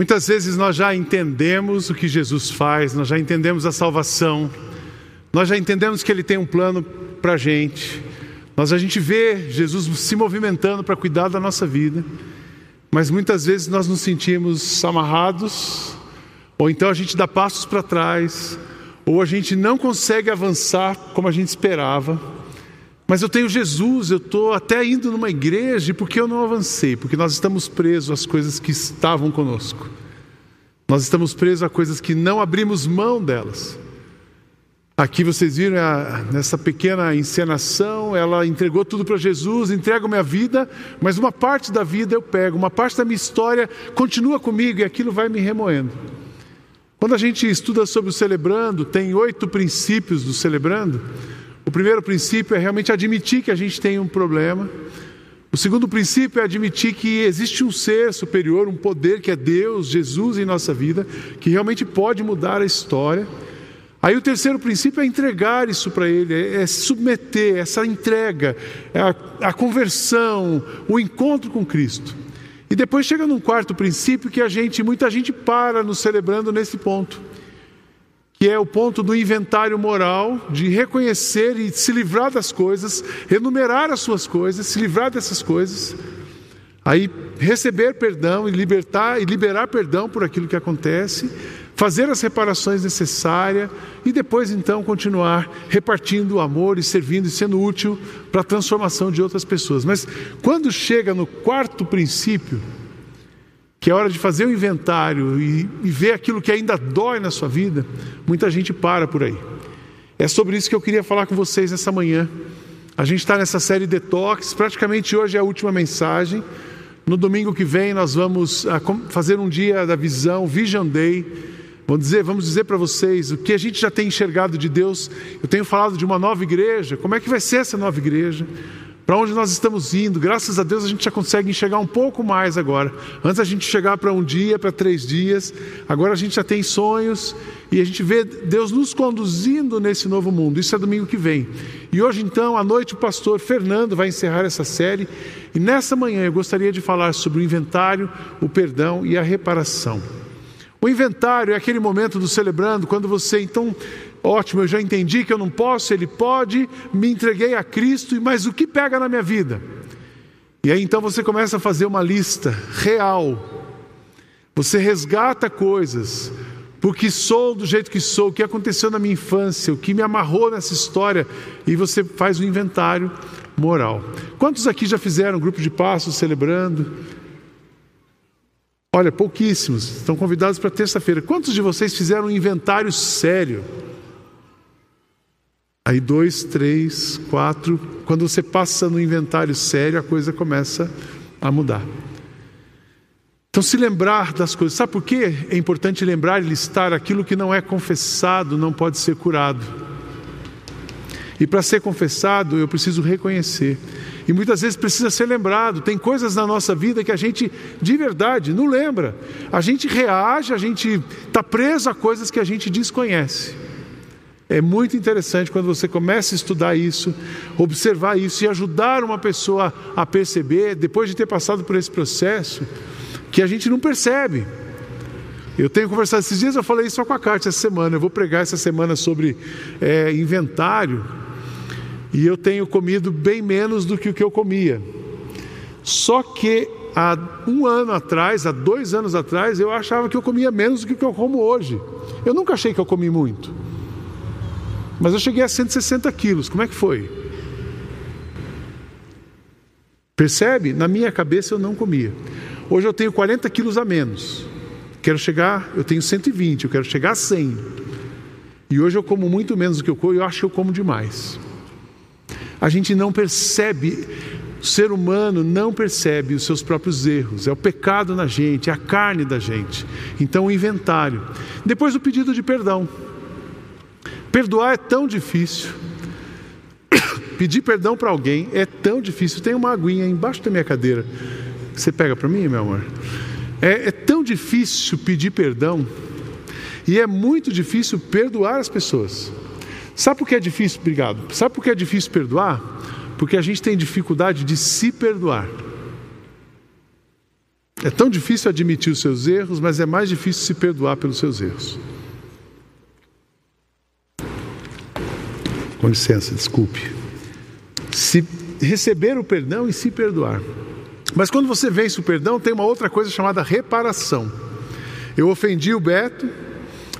Muitas vezes nós já entendemos o que Jesus faz, nós já entendemos a salvação, nós já entendemos que Ele tem um plano para a gente, nós a gente vê Jesus se movimentando para cuidar da nossa vida, mas muitas vezes nós nos sentimos amarrados, ou então a gente dá passos para trás, ou a gente não consegue avançar como a gente esperava. Mas eu tenho Jesus, eu estou até indo numa igreja, e por que eu não avancei? Porque nós estamos presos às coisas que estavam conosco. Nós estamos presos a coisas que não abrimos mão delas. Aqui vocês viram a, nessa pequena encenação, ela entregou tudo para Jesus, entrega minha vida, mas uma parte da vida eu pego, uma parte da minha história continua comigo e aquilo vai me remoendo. Quando a gente estuda sobre o celebrando, tem oito princípios do celebrando. O primeiro princípio é realmente admitir que a gente tem um problema. O segundo princípio é admitir que existe um ser superior, um poder que é Deus, Jesus em nossa vida, que realmente pode mudar a história. Aí o terceiro princípio é entregar isso para Ele, é, é submeter essa entrega, é a, a conversão, o encontro com Cristo. E depois chega num quarto princípio que a gente, muita gente para nos celebrando nesse ponto que é o ponto do inventário moral, de reconhecer e se livrar das coisas, enumerar as suas coisas, se livrar dessas coisas, aí receber perdão e libertar e liberar perdão por aquilo que acontece, fazer as reparações necessárias e depois então continuar repartindo o amor e servindo e sendo útil para a transformação de outras pessoas. Mas quando chega no quarto princípio, que é hora de fazer o inventário e, e ver aquilo que ainda dói na sua vida, muita gente para por aí. É sobre isso que eu queria falar com vocês nessa manhã. A gente está nessa série Detox, praticamente hoje é a última mensagem. No domingo que vem nós vamos ah, fazer um dia da visão, Vision Day. Vamos dizer, vamos dizer para vocês o que a gente já tem enxergado de Deus. Eu tenho falado de uma nova igreja. Como é que vai ser essa nova igreja? Para onde nós estamos indo. Graças a Deus a gente já consegue enxergar um pouco mais agora. Antes a gente chegar para um dia, para três dias, agora a gente já tem sonhos e a gente vê Deus nos conduzindo nesse novo mundo. Isso é domingo que vem. E hoje então, à noite, o pastor Fernando vai encerrar essa série e nessa manhã eu gostaria de falar sobre o inventário, o perdão e a reparação. O inventário é aquele momento do celebrando, quando você então Ótimo, eu já entendi que eu não posso, ele pode, me entreguei a Cristo, mas o que pega na minha vida? E aí então você começa a fazer uma lista real. Você resgata coisas, porque sou do jeito que sou, o que aconteceu na minha infância, o que me amarrou nessa história, e você faz um inventário moral. Quantos aqui já fizeram um grupo de passos celebrando? Olha, pouquíssimos, estão convidados para terça-feira. Quantos de vocês fizeram um inventário sério? Aí dois, três, quatro, quando você passa no inventário sério, a coisa começa a mudar. Então, se lembrar das coisas, sabe por quê? É importante lembrar e listar aquilo que não é confessado, não pode ser curado. E para ser confessado, eu preciso reconhecer. E muitas vezes precisa ser lembrado. Tem coisas na nossa vida que a gente, de verdade, não lembra. A gente reage, a gente está preso a coisas que a gente desconhece. É muito interessante quando você começa a estudar isso, observar isso e ajudar uma pessoa a perceber, depois de ter passado por esse processo, que a gente não percebe. Eu tenho conversado esses dias, eu falei isso só com a Cátia essa semana. Eu vou pregar essa semana sobre é, inventário. E eu tenho comido bem menos do que o que eu comia. Só que há um ano atrás, há dois anos atrás, eu achava que eu comia menos do que o que eu como hoje. Eu nunca achei que eu comi muito. Mas eu cheguei a 160 quilos, como é que foi? Percebe? Na minha cabeça eu não comia. Hoje eu tenho 40 quilos a menos. Quero chegar, eu tenho 120, eu quero chegar a 100. E hoje eu como muito menos do que eu como, eu acho que eu como demais. A gente não percebe, o ser humano não percebe os seus próprios erros, é o pecado na gente, é a carne da gente. Então o inventário. Depois o pedido de perdão. Perdoar é tão difícil. Pedir perdão para alguém é tão difícil. Tem uma aguinha embaixo da minha cadeira. Você pega para mim, meu amor? É, é tão difícil pedir perdão. E é muito difícil perdoar as pessoas. Sabe por que é difícil? Obrigado. Sabe por que é difícil perdoar? Porque a gente tem dificuldade de se perdoar. É tão difícil admitir os seus erros, mas é mais difícil se perdoar pelos seus erros. Com licença, desculpe. Se receber o perdão e se perdoar. Mas quando você vence o perdão, tem uma outra coisa chamada reparação. Eu ofendi o Beto,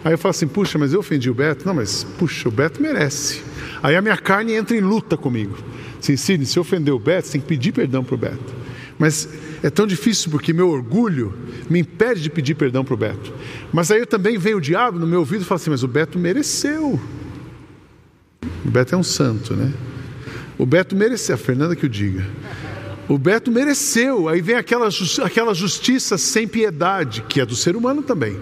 aí eu falo assim: puxa, mas eu ofendi o Beto? Não, mas puxa, o Beto merece. Aí a minha carne entra em luta comigo. Sim, Sidney, se ofendeu o Beto, você tem que pedir perdão para o Beto. Mas é tão difícil porque meu orgulho me impede de pedir perdão para o Beto. Mas aí também vem o diabo no meu ouvido e fala assim: mas o Beto mereceu. O Beto é um santo, né? O Beto mereceu, a Fernanda que o diga. O Beto mereceu, aí vem aquela, aquela justiça sem piedade, que é do ser humano também.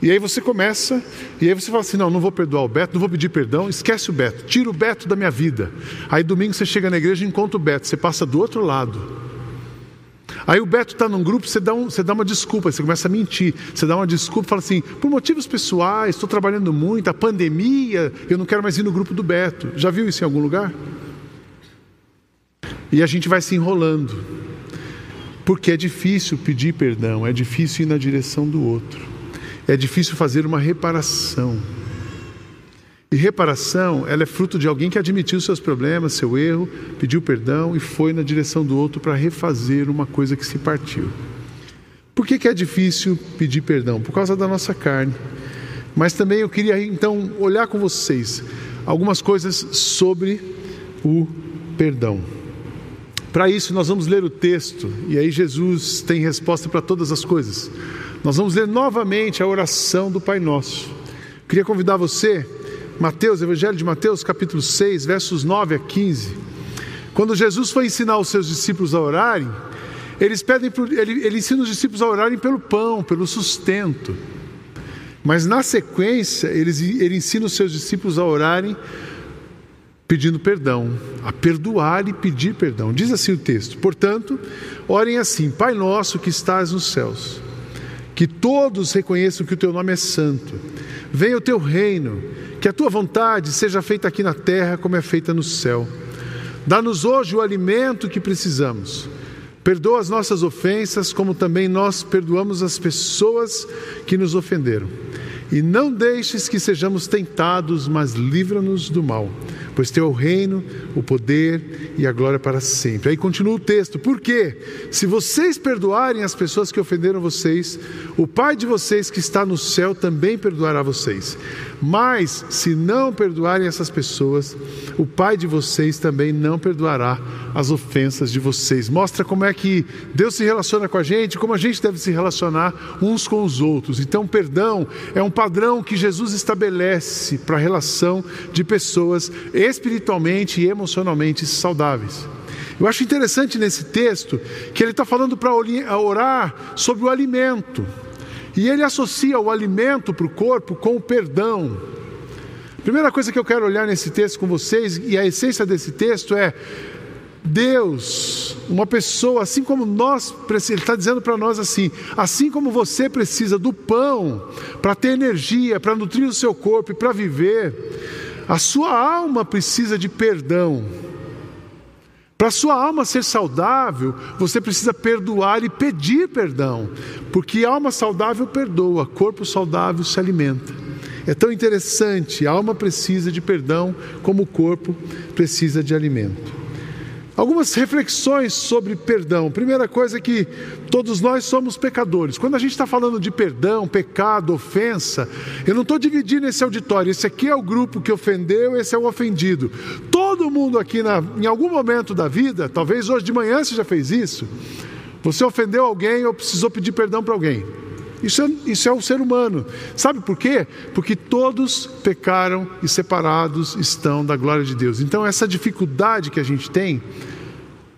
E aí você começa, e aí você fala assim: não, não vou perdoar o Beto, não vou pedir perdão, esquece o Beto, tira o Beto da minha vida. Aí domingo você chega na igreja e encontra o Beto, você passa do outro lado. Aí o Beto está num grupo, você dá, um, você dá uma desculpa, você começa a mentir. Você dá uma desculpa, fala assim: por motivos pessoais, estou trabalhando muito, a pandemia, eu não quero mais ir no grupo do Beto. Já viu isso em algum lugar? E a gente vai se enrolando. Porque é difícil pedir perdão, é difícil ir na direção do outro, é difícil fazer uma reparação. E reparação, ela é fruto de alguém que admitiu seus problemas, seu erro, pediu perdão e foi na direção do outro para refazer uma coisa que se partiu. Por que, que é difícil pedir perdão? Por causa da nossa carne. Mas também eu queria então olhar com vocês algumas coisas sobre o perdão. Para isso, nós vamos ler o texto, e aí Jesus tem resposta para todas as coisas. Nós vamos ler novamente a oração do Pai Nosso. Queria convidar você, Mateus, Evangelho de Mateus, capítulo 6, versos 9 a 15. Quando Jesus foi ensinar os seus discípulos a orarem, eles pedem, ele, ele ensina os discípulos a orarem pelo pão, pelo sustento. Mas na sequência, ele, ele ensina os seus discípulos a orarem pedindo perdão, a perdoar e pedir perdão. Diz assim o texto: Portanto, orem assim: Pai nosso que estás nos céus, que todos reconheçam que o teu nome é santo. Venha o teu reino, que a tua vontade seja feita aqui na terra como é feita no céu. Dá-nos hoje o alimento que precisamos. Perdoa as nossas ofensas, como também nós perdoamos as pessoas que nos ofenderam. E não deixes que sejamos tentados, mas livra-nos do mal pois teu é o reino, o poder e a glória para sempre. Aí continua o texto, por quê? Se vocês perdoarem as pessoas que ofenderam vocês, o Pai de vocês que está no céu também perdoará vocês. Mas, se não perdoarem essas pessoas, o Pai de vocês também não perdoará as ofensas de vocês. Mostra como é que Deus se relaciona com a gente, como a gente deve se relacionar uns com os outros. Então, perdão é um padrão que Jesus estabelece para a relação de pessoas espiritualmente e emocionalmente saudáveis. Eu acho interessante nesse texto que ele está falando para orar sobre o alimento. E ele associa o alimento para o corpo com o perdão. Primeira coisa que eu quero olhar nesse texto com vocês, e a essência desse texto é: Deus, uma pessoa, assim como nós, ele está dizendo para nós assim: assim como você precisa do pão para ter energia, para nutrir o seu corpo e para viver, a sua alma precisa de perdão. Para a sua alma ser saudável, você precisa perdoar e pedir perdão, porque alma saudável perdoa, corpo saudável se alimenta. É tão interessante, a alma precisa de perdão como o corpo precisa de alimento. Algumas reflexões sobre perdão. Primeira coisa é que todos nós somos pecadores. Quando a gente está falando de perdão, pecado, ofensa, eu não estou dividindo esse auditório. Esse aqui é o grupo que ofendeu, esse é o ofendido. Todo mundo aqui, na, em algum momento da vida, talvez hoje de manhã você já fez isso. Você ofendeu alguém ou precisou pedir perdão para alguém. Isso é, isso é o ser humano. Sabe por quê? Porque todos pecaram e separados estão da glória de Deus. Então, essa dificuldade que a gente tem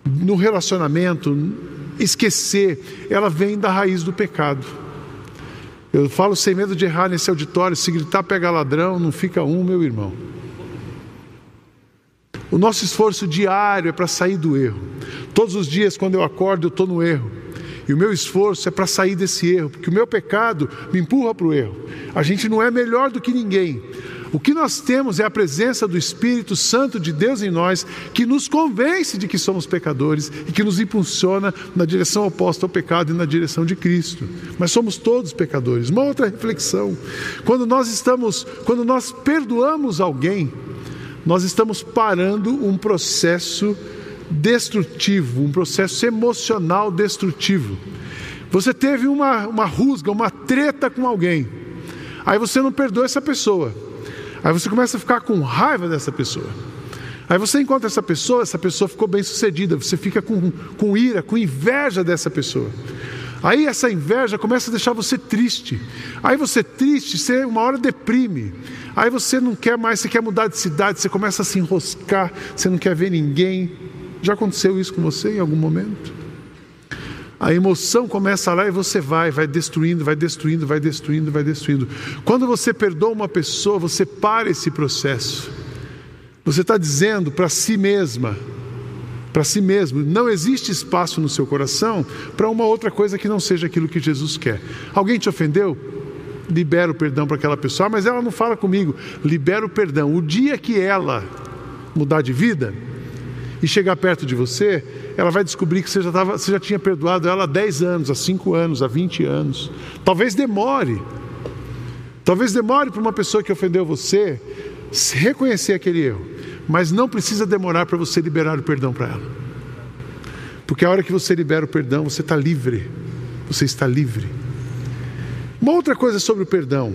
no relacionamento, esquecer, ela vem da raiz do pecado. Eu falo sem medo de errar nesse auditório: se gritar pega ladrão, não fica um, meu irmão. O nosso esforço diário é para sair do erro. Todos os dias, quando eu acordo, eu estou no erro. E o meu esforço é para sair desse erro, porque o meu pecado me empurra para o erro. A gente não é melhor do que ninguém, O que nós temos é a presença do Espírito Santo de Deus em nós, que nos convence de que somos pecadores e que nos impulsiona na direção oposta ao pecado e na direção de Cristo. Mas somos todos pecadores. Uma outra reflexão: quando nós estamos, quando nós perdoamos alguém, nós estamos parando um processo destrutivo, um processo emocional destrutivo. Você teve uma, uma rusga, uma treta com alguém, aí você não perdoa essa pessoa, aí você começa a ficar com raiva dessa pessoa. Aí você encontra essa pessoa, essa pessoa ficou bem sucedida, você fica com, com ira, com inveja dessa pessoa. Aí essa inveja começa a deixar você triste. Aí você triste, você uma hora deprime. Aí você não quer mais, você quer mudar de cidade, você começa a se enroscar, você não quer ver ninguém. Já aconteceu isso com você em algum momento? A emoção começa lá e você vai, vai destruindo, vai destruindo, vai destruindo, vai destruindo. Quando você perdoa uma pessoa, você para esse processo. Você está dizendo para si mesma, para si mesmo, não existe espaço no seu coração para uma outra coisa que não seja aquilo que Jesus quer. Alguém te ofendeu? Libera o perdão para aquela pessoa, ah, mas ela não fala comigo. Libera o perdão. O dia que ela mudar de vida, e chegar perto de você, ela vai descobrir que você já, tava, você já tinha perdoado ela há 10 anos, há 5 anos, há 20 anos. Talvez demore. Talvez demore para uma pessoa que ofendeu você reconhecer aquele erro. Mas não precisa demorar para você liberar o perdão para ela. Porque a hora que você libera o perdão, você está livre. Você está livre. Uma outra coisa sobre o perdão.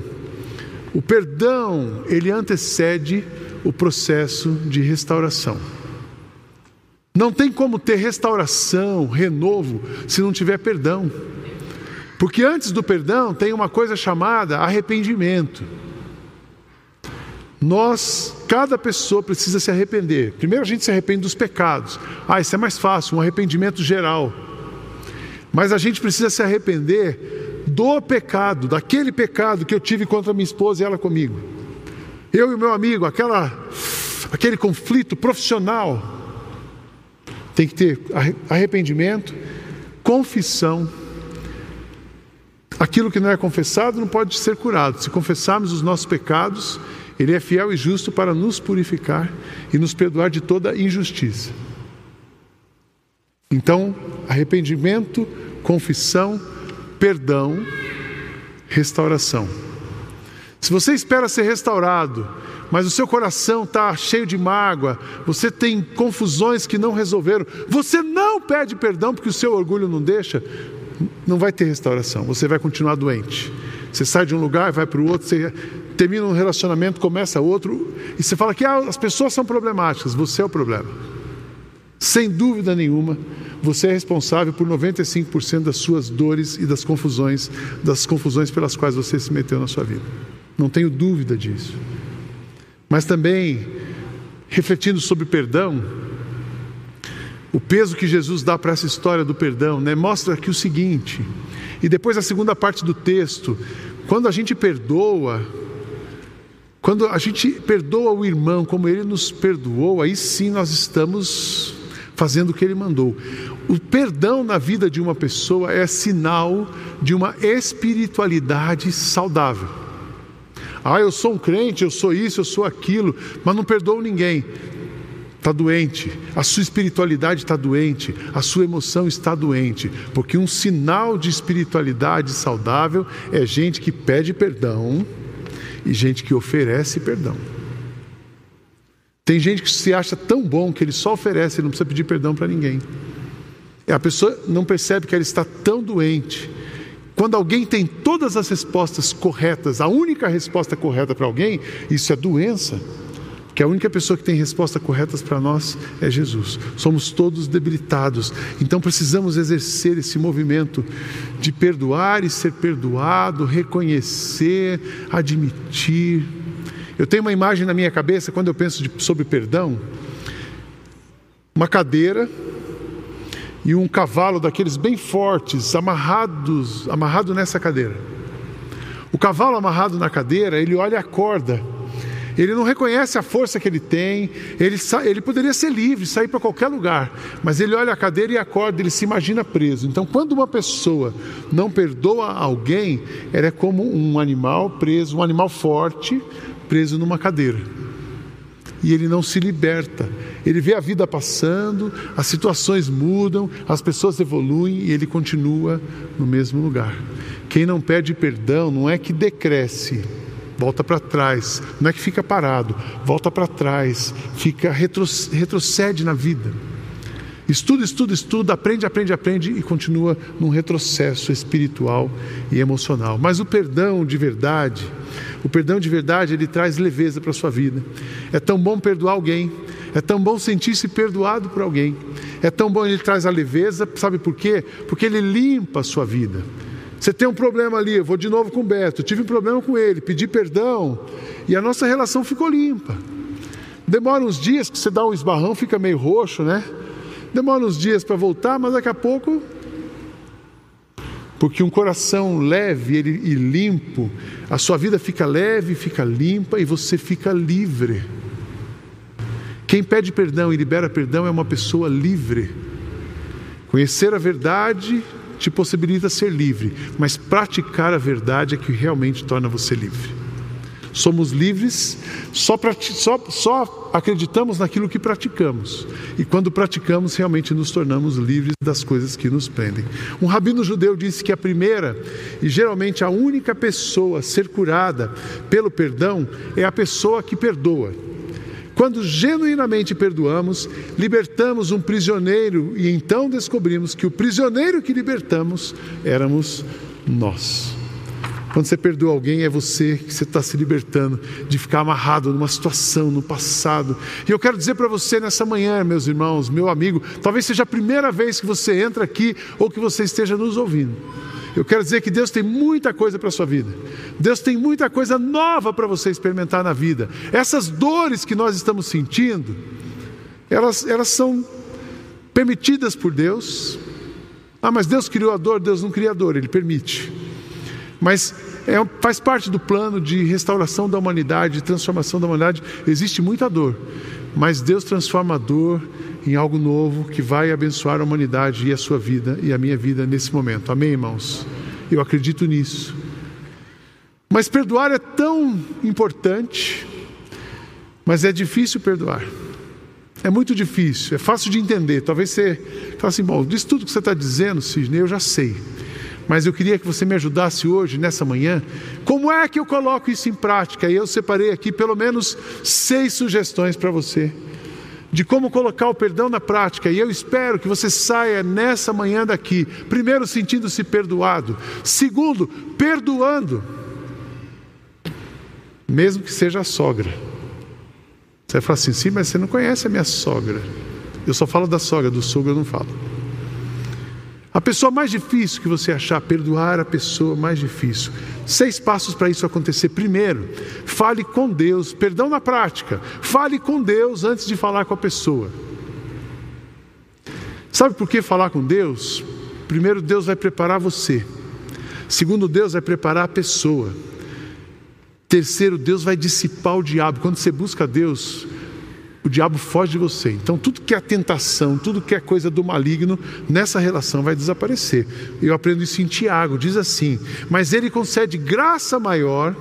O perdão, ele antecede o processo de restauração. Não tem como ter restauração, renovo, se não tiver perdão. Porque antes do perdão tem uma coisa chamada arrependimento. Nós, cada pessoa precisa se arrepender. Primeiro a gente se arrepende dos pecados. Ah, isso é mais fácil, um arrependimento geral. Mas a gente precisa se arrepender do pecado, daquele pecado que eu tive contra minha esposa e ela comigo. Eu e o meu amigo, aquela, aquele conflito profissional tem que ter arrependimento, confissão. Aquilo que não é confessado não pode ser curado. Se confessarmos os nossos pecados, Ele é fiel e justo para nos purificar e nos perdoar de toda injustiça. Então, arrependimento, confissão, perdão, restauração. Se você espera ser restaurado mas o seu coração está cheio de mágoa, você tem confusões que não resolveram, você não pede perdão porque o seu orgulho não deixa, não vai ter restauração, você vai continuar doente. Você sai de um lugar, vai para o outro, você termina um relacionamento, começa outro, e você fala que ah, as pessoas são problemáticas, você é o problema. Sem dúvida nenhuma, você é responsável por 95% das suas dores e das confusões, das confusões pelas quais você se meteu na sua vida. Não tenho dúvida disso. Mas também, refletindo sobre perdão, o peso que Jesus dá para essa história do perdão, né, mostra aqui o seguinte, e depois a segunda parte do texto, quando a gente perdoa, quando a gente perdoa o irmão como ele nos perdoou, aí sim nós estamos fazendo o que ele mandou. O perdão na vida de uma pessoa é sinal de uma espiritualidade saudável. Ah, eu sou um crente, eu sou isso, eu sou aquilo, mas não perdoo ninguém. Está doente, a sua espiritualidade está doente, a sua emoção está doente, porque um sinal de espiritualidade saudável é gente que pede perdão e gente que oferece perdão. Tem gente que se acha tão bom que ele só oferece, ele não precisa pedir perdão para ninguém. A pessoa não percebe que ela está tão doente quando alguém tem todas as respostas corretas, a única resposta correta para alguém, isso é doença. Que a única pessoa que tem respostas corretas para nós é Jesus. Somos todos debilitados. Então precisamos exercer esse movimento de perdoar e ser perdoado, reconhecer, admitir. Eu tenho uma imagem na minha cabeça quando eu penso de, sobre perdão. Uma cadeira e um cavalo daqueles bem fortes, amarrados, amarrado nessa cadeira. O cavalo amarrado na cadeira, ele olha a corda. Ele não reconhece a força que ele tem, ele, ele poderia ser livre, sair para qualquer lugar, mas ele olha a cadeira e a corda, ele se imagina preso. Então, quando uma pessoa não perdoa alguém, ela é como um animal preso, um animal forte, preso numa cadeira. E ele não se liberta. Ele vê a vida passando, as situações mudam, as pessoas evoluem e ele continua no mesmo lugar. Quem não pede perdão não é que decresce, volta para trás, não é que fica parado, volta para trás, fica retrocede na vida. Estuda, estuda, estuda, aprende, aprende, aprende e continua num retrocesso espiritual e emocional. Mas o perdão de verdade, o perdão de verdade, ele traz leveza para a sua vida. É tão bom perdoar alguém, é tão bom sentir-se perdoado por alguém, é tão bom ele traz a leveza, sabe por quê? Porque ele limpa a sua vida. Você tem um problema ali, eu vou de novo com o Beto, tive um problema com ele, pedi perdão e a nossa relação ficou limpa. Demora uns dias que você dá um esbarrão, fica meio roxo, né? Demora uns dias para voltar, mas daqui a pouco. Porque um coração leve e limpo, a sua vida fica leve, fica limpa e você fica livre. Quem pede perdão e libera perdão é uma pessoa livre. Conhecer a verdade te possibilita ser livre, mas praticar a verdade é que realmente torna você livre. Somos livres, só, só, só acreditamos naquilo que praticamos. E quando praticamos, realmente nos tornamos livres das coisas que nos prendem. Um rabino judeu disse que a primeira e geralmente a única pessoa a ser curada pelo perdão é a pessoa que perdoa. Quando genuinamente perdoamos, libertamos um prisioneiro e então descobrimos que o prisioneiro que libertamos éramos nós. Quando você perdoa alguém, é você que você está se libertando de ficar amarrado numa situação, no passado. E eu quero dizer para você nessa manhã, meus irmãos, meu amigo, talvez seja a primeira vez que você entra aqui ou que você esteja nos ouvindo. Eu quero dizer que Deus tem muita coisa para a sua vida. Deus tem muita coisa nova para você experimentar na vida. Essas dores que nós estamos sentindo, elas, elas são permitidas por Deus. Ah, mas Deus criou a dor, Deus não cria a dor, Ele permite. Mas é, faz parte do plano de restauração da humanidade, de transformação da humanidade. Existe muita dor, mas Deus transforma a dor em algo novo que vai abençoar a humanidade e a sua vida e a minha vida nesse momento. Amém, irmãos? Eu acredito nisso. Mas perdoar é tão importante, mas é difícil perdoar. É muito difícil, é fácil de entender. Talvez você fale assim, bom, diz tudo que você está dizendo, Sidney, eu já sei. Mas eu queria que você me ajudasse hoje, nessa manhã, como é que eu coloco isso em prática? E eu separei aqui pelo menos seis sugestões para você de como colocar o perdão na prática. E eu espero que você saia nessa manhã daqui, primeiro sentindo-se perdoado, segundo, perdoando, mesmo que seja a sogra. Você vai falar assim: sim, mas você não conhece a minha sogra. Eu só falo da sogra, do sogro eu não falo. A pessoa mais difícil que você achar, perdoar a pessoa mais difícil. Seis passos para isso acontecer. Primeiro, fale com Deus, perdão na prática. Fale com Deus antes de falar com a pessoa. Sabe por que falar com Deus? Primeiro, Deus vai preparar você. Segundo, Deus vai preparar a pessoa. Terceiro, Deus vai dissipar o diabo. Quando você busca Deus, o diabo foge de você. Então, tudo que é tentação, tudo que é coisa do maligno, nessa relação vai desaparecer. Eu aprendo isso em Tiago, diz assim: Mas ele concede graça maior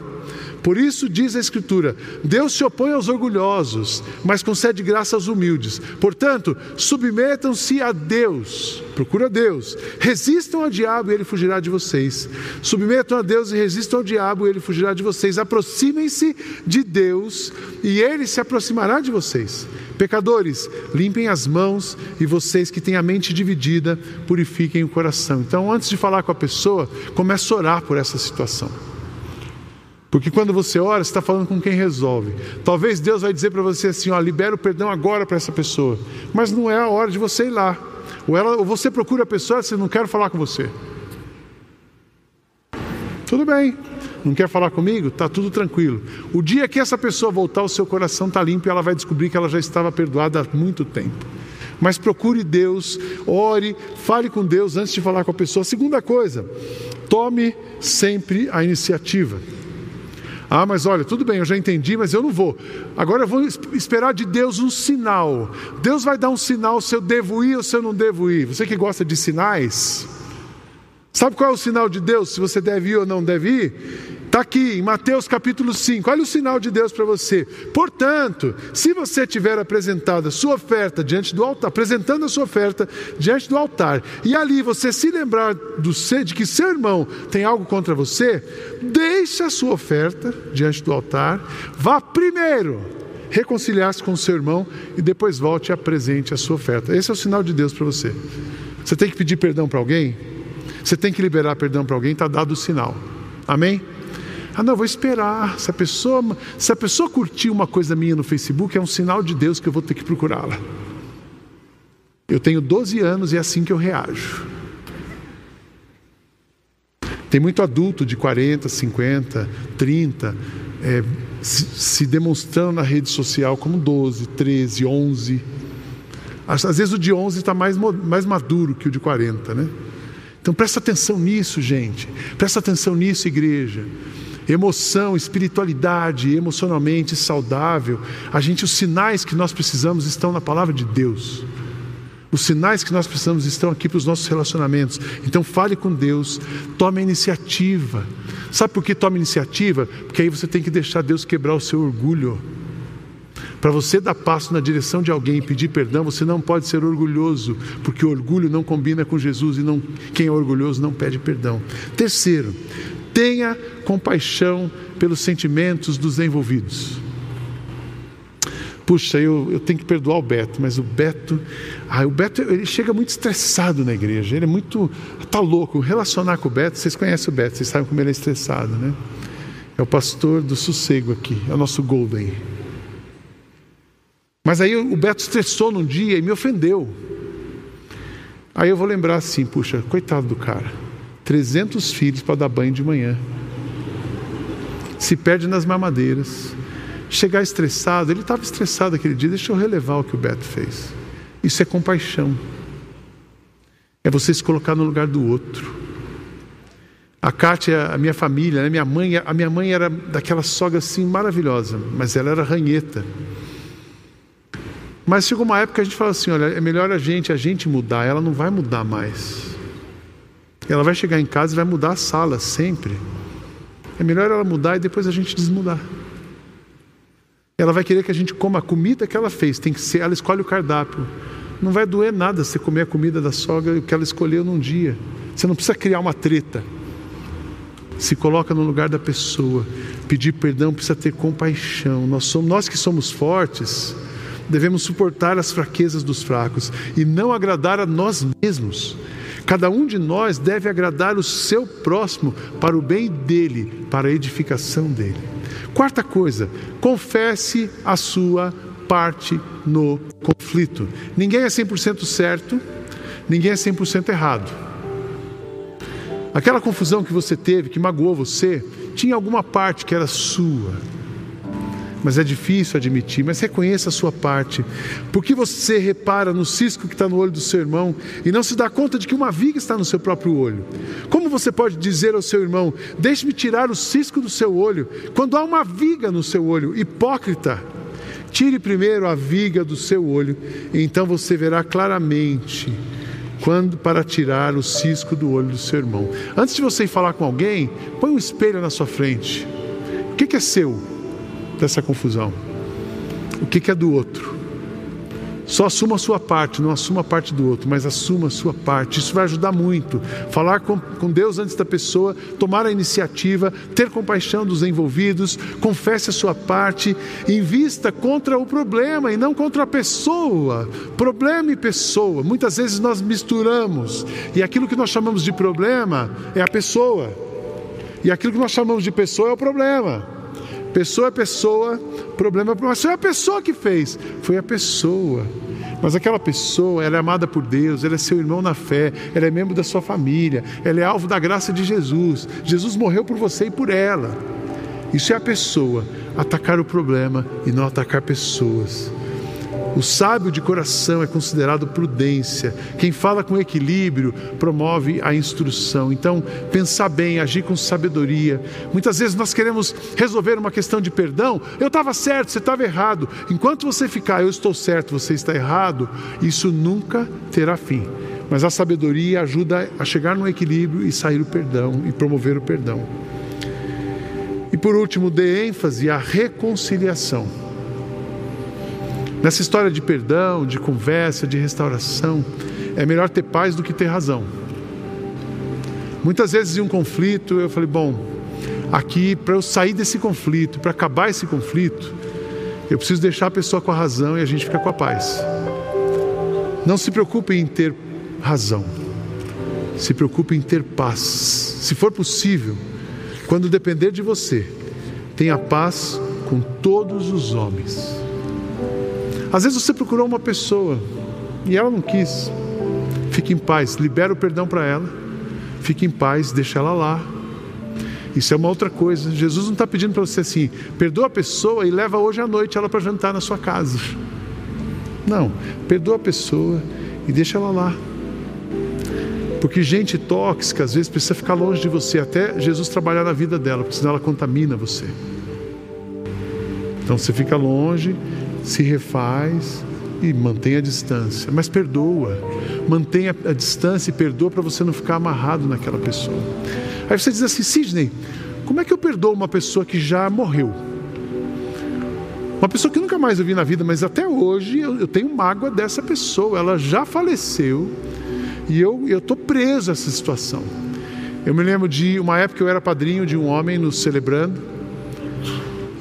por isso diz a Escritura: Deus se opõe aos orgulhosos, mas concede graça aos humildes. Portanto, submetam-se a Deus, procura Deus, resistam ao diabo e ele fugirá de vocês. Submetam a Deus e resistam ao diabo e ele fugirá de vocês. Aproximem-se de Deus e ele se aproximará de vocês. Pecadores, limpem as mãos e vocês que têm a mente dividida, purifiquem o coração. Então, antes de falar com a pessoa, comece a orar por essa situação. Porque quando você ora, você está falando com quem resolve. Talvez Deus vai dizer para você assim: ó, libera o perdão agora para essa pessoa. Mas não é a hora de você ir lá. Ou, ela, ou você procura a pessoa e você não quer falar com você. Tudo bem. Não quer falar comigo? Está tudo tranquilo. O dia que essa pessoa voltar, o seu coração está limpo e ela vai descobrir que ela já estava perdoada há muito tempo. Mas procure Deus, ore, fale com Deus antes de falar com a pessoa. Segunda coisa, tome sempre a iniciativa. Ah, mas olha, tudo bem, eu já entendi, mas eu não vou. Agora eu vou esperar de Deus um sinal. Deus vai dar um sinal se eu devo ir ou se eu não devo ir. Você que gosta de sinais, sabe qual é o sinal de Deus se você deve ir ou não deve ir? Está aqui em Mateus capítulo 5. Olha o sinal de Deus para você. Portanto, se você tiver apresentado a sua oferta diante do altar, apresentando a sua oferta diante do altar, e ali você se lembrar do, de que seu irmão tem algo contra você, deixe a sua oferta diante do altar, vá primeiro reconciliar-se com seu irmão e depois volte e apresente a sua oferta. Esse é o sinal de Deus para você. Você tem que pedir perdão para alguém? Você tem que liberar perdão para alguém, está dado o sinal. Amém? Ah, não, vou esperar. Se a, pessoa, se a pessoa curtir uma coisa minha no Facebook, é um sinal de Deus que eu vou ter que procurá-la. Eu tenho 12 anos e é assim que eu reajo. Tem muito adulto de 40, 50, 30, é, se, se demonstrando na rede social como 12, 13, 11. Às, às vezes o de 11 está mais, mais maduro que o de 40, né? Então presta atenção nisso, gente. Presta atenção nisso, igreja. Emoção, espiritualidade, emocionalmente saudável. A gente, os sinais que nós precisamos estão na palavra de Deus. Os sinais que nós precisamos estão aqui para os nossos relacionamentos. Então fale com Deus, tome a iniciativa. Sabe por que tome iniciativa? Porque aí você tem que deixar Deus quebrar o seu orgulho. Para você dar passo na direção de alguém e pedir perdão, você não pode ser orgulhoso, porque o orgulho não combina com Jesus e não, quem é orgulhoso não pede perdão. Terceiro, tenha compaixão pelos sentimentos dos envolvidos. Puxa, eu, eu tenho que perdoar o Beto, mas o Beto, ah, o Beto ele chega muito estressado na igreja, ele é muito, tá louco. Relacionar com o Beto, vocês conhecem o Beto, vocês sabem como ele é estressado, né? É o pastor do sossego aqui, é o nosso Golden. Mas aí o Beto estressou num dia e me ofendeu. Aí eu vou lembrar assim, puxa, coitado do cara. 300 filhos para dar banho de manhã. Se perde nas mamadeiras. Chegar estressado, ele estava estressado aquele dia, deixa eu relevar o que o Beto fez. Isso é compaixão. É você se colocar no lugar do outro. A Kátia, a minha família, né? minha mãe, a minha mãe era daquela sogra assim maravilhosa, mas ela era ranheta. Mas chegou uma época que a gente fala assim: olha, é melhor a gente, a gente mudar, ela não vai mudar mais. Ela vai chegar em casa e vai mudar a sala sempre. É melhor ela mudar e depois a gente desmudar. Ela vai querer que a gente coma a comida que ela fez, tem que ser, ela escolhe o cardápio. Não vai doer nada você comer a comida da sogra que ela escolheu num dia. Você não precisa criar uma treta. Se coloca no lugar da pessoa. Pedir perdão precisa ter compaixão. Nós somos nós que somos fortes devemos suportar as fraquezas dos fracos e não agradar a nós mesmos. Cada um de nós deve agradar o seu próximo para o bem dele, para a edificação dele. Quarta coisa, confesse a sua parte no conflito. Ninguém é 100% certo, ninguém é 100% errado. Aquela confusão que você teve, que magoou você, tinha alguma parte que era sua mas é difícil admitir, mas reconheça a sua parte. Por que você repara no cisco que está no olho do seu irmão e não se dá conta de que uma viga está no seu próprio olho? Como você pode dizer ao seu irmão: Deixe-me tirar o cisco do seu olho, quando há uma viga no seu olho? Hipócrita! Tire primeiro a viga do seu olho, e então você verá claramente quando para tirar o cisco do olho do seu irmão. Antes de você ir falar com alguém, põe um espelho na sua frente. O que é seu? Dessa confusão. O que, é do outro? Só assuma a sua parte, não assuma a parte do outro, mas assuma a sua parte. Isso vai ajudar muito. Falar com, com Deus antes da pessoa, tomar a iniciativa, ter compaixão dos envolvidos, confesse a sua parte, invista contra o problema e não contra a pessoa. Problema e pessoa. Muitas vezes nós misturamos e aquilo que nós chamamos de problema é a pessoa, e aquilo que nós chamamos de pessoa é o problema. Pessoa é pessoa, problema é problema. Mas foi a pessoa que fez, foi a pessoa. Mas aquela pessoa, ela é amada por Deus, ela é seu irmão na fé, ela é membro da sua família, ela é alvo da graça de Jesus. Jesus morreu por você e por ela. Isso é a pessoa, atacar o problema e não atacar pessoas. O sábio de coração é considerado prudência. Quem fala com equilíbrio promove a instrução. Então, pensar bem, agir com sabedoria. Muitas vezes nós queremos resolver uma questão de perdão. Eu estava certo, você estava errado. Enquanto você ficar, eu estou certo, você está errado, isso nunca terá fim. Mas a sabedoria ajuda a chegar no equilíbrio e sair o perdão e promover o perdão. por último, dê ênfase à reconciliação. Nessa história de perdão, de conversa, de restauração, é melhor ter paz do que ter razão. Muitas vezes em um conflito eu falei, bom, aqui para eu sair desse conflito, para acabar esse conflito, eu preciso deixar a pessoa com a razão e a gente fica com a paz. Não se preocupe em ter razão, se preocupe em ter paz. Se for possível, quando depender de você, tenha paz com todos os homens. Às vezes você procurou uma pessoa e ela não quis. Fique em paz, libera o perdão para ela, fique em paz, deixa ela lá. Isso é uma outra coisa. Jesus não está pedindo para você assim, perdoa a pessoa e leva hoje à noite ela para jantar na sua casa. Não, perdoa a pessoa e deixa ela lá. Porque gente tóxica às vezes precisa ficar longe de você até Jesus trabalhar na vida dela, porque senão ela contamina você. Então você fica longe, se refaz e mantém a distância, mas perdoa. Mantenha a distância e perdoa para você não ficar amarrado naquela pessoa. Aí você diz assim, Sidney, como é que eu perdoo uma pessoa que já morreu? Uma pessoa que nunca mais eu vi na vida, mas até hoje eu, eu tenho mágoa dessa pessoa, ela já faleceu e eu estou preso a essa situação. Eu me lembro de uma época eu era padrinho de um homem nos celebrando,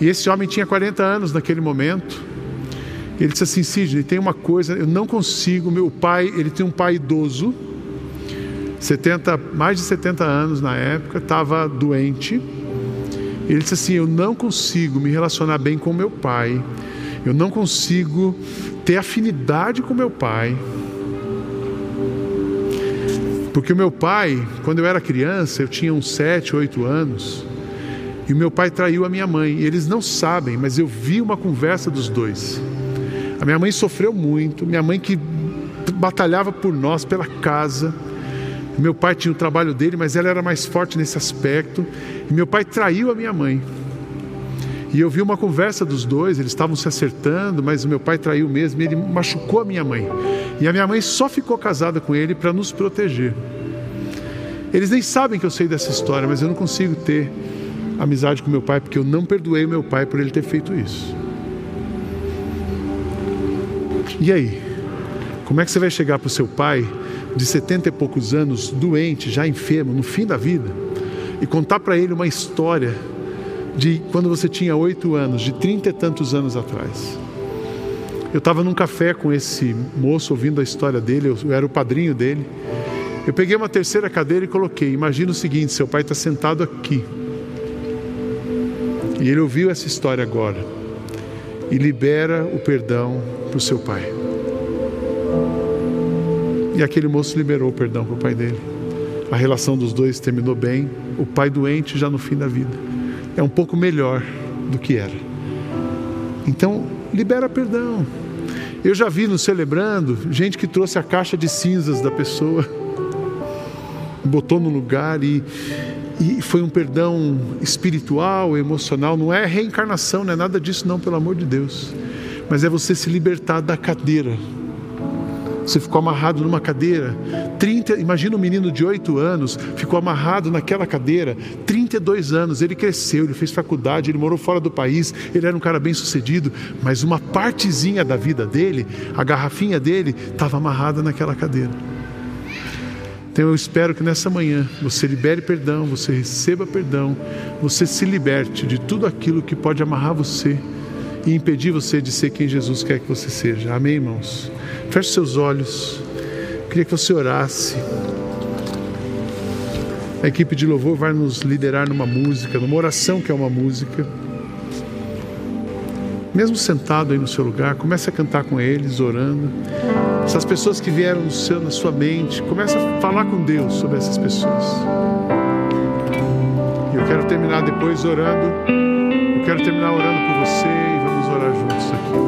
e esse homem tinha 40 anos naquele momento. Ele disse assim: Sidney, tem uma coisa, eu não consigo. Meu pai, ele tem um pai idoso, 70, mais de 70 anos na época, estava doente. Ele disse assim: Eu não consigo me relacionar bem com meu pai, eu não consigo ter afinidade com meu pai. Porque o meu pai, quando eu era criança, eu tinha uns 7, 8 anos, e o meu pai traiu a minha mãe. Eles não sabem, mas eu vi uma conversa dos dois. A minha mãe sofreu muito, minha mãe que batalhava por nós, pela casa. Meu pai tinha o trabalho dele, mas ela era mais forte nesse aspecto. E meu pai traiu a minha mãe. E eu vi uma conversa dos dois, eles estavam se acertando, mas o meu pai traiu mesmo e ele machucou a minha mãe. E a minha mãe só ficou casada com ele para nos proteger. Eles nem sabem que eu sei dessa história, mas eu não consigo ter amizade com meu pai porque eu não perdoei meu pai por ele ter feito isso. E aí? Como é que você vai chegar para o seu pai de setenta e poucos anos, doente, já enfermo, no fim da vida, e contar para ele uma história de quando você tinha oito anos, de trinta e tantos anos atrás? Eu estava num café com esse moço ouvindo a história dele, eu era o padrinho dele. Eu peguei uma terceira cadeira e coloquei. Imagina o seguinte: seu pai está sentado aqui. E ele ouviu essa história agora. E libera o perdão para o seu pai. E aquele moço liberou o perdão para o pai dele. A relação dos dois terminou bem. O pai doente já no fim da vida. É um pouco melhor do que era. Então, libera perdão. Eu já vi no celebrando gente que trouxe a caixa de cinzas da pessoa, botou no lugar e, e foi um perdão espiritual, emocional. Não é reencarnação, não é nada disso, não, pelo amor de Deus mas é você se libertar da cadeira. Você ficou amarrado numa cadeira. 30, imagina um menino de 8 anos, ficou amarrado naquela cadeira, 32 anos. Ele cresceu, ele fez faculdade, ele morou fora do país, ele era um cara bem sucedido, mas uma partezinha da vida dele, a garrafinha dele, estava amarrada naquela cadeira. Então eu espero que nessa manhã você libere perdão, você receba perdão, você se liberte de tudo aquilo que pode amarrar você e impedir você de ser quem Jesus quer que você seja. Amém, irmãos? Feche seus olhos. queria que você orasse. A equipe de louvor vai nos liderar numa música, numa oração que é uma música. Mesmo sentado aí no seu lugar, comece a cantar com eles, orando. Essas pessoas que vieram no seu, na sua mente, comece a falar com Deus sobre essas pessoas. E eu quero terminar depois orando. Eu quero terminar orando por você orar juntos aqui.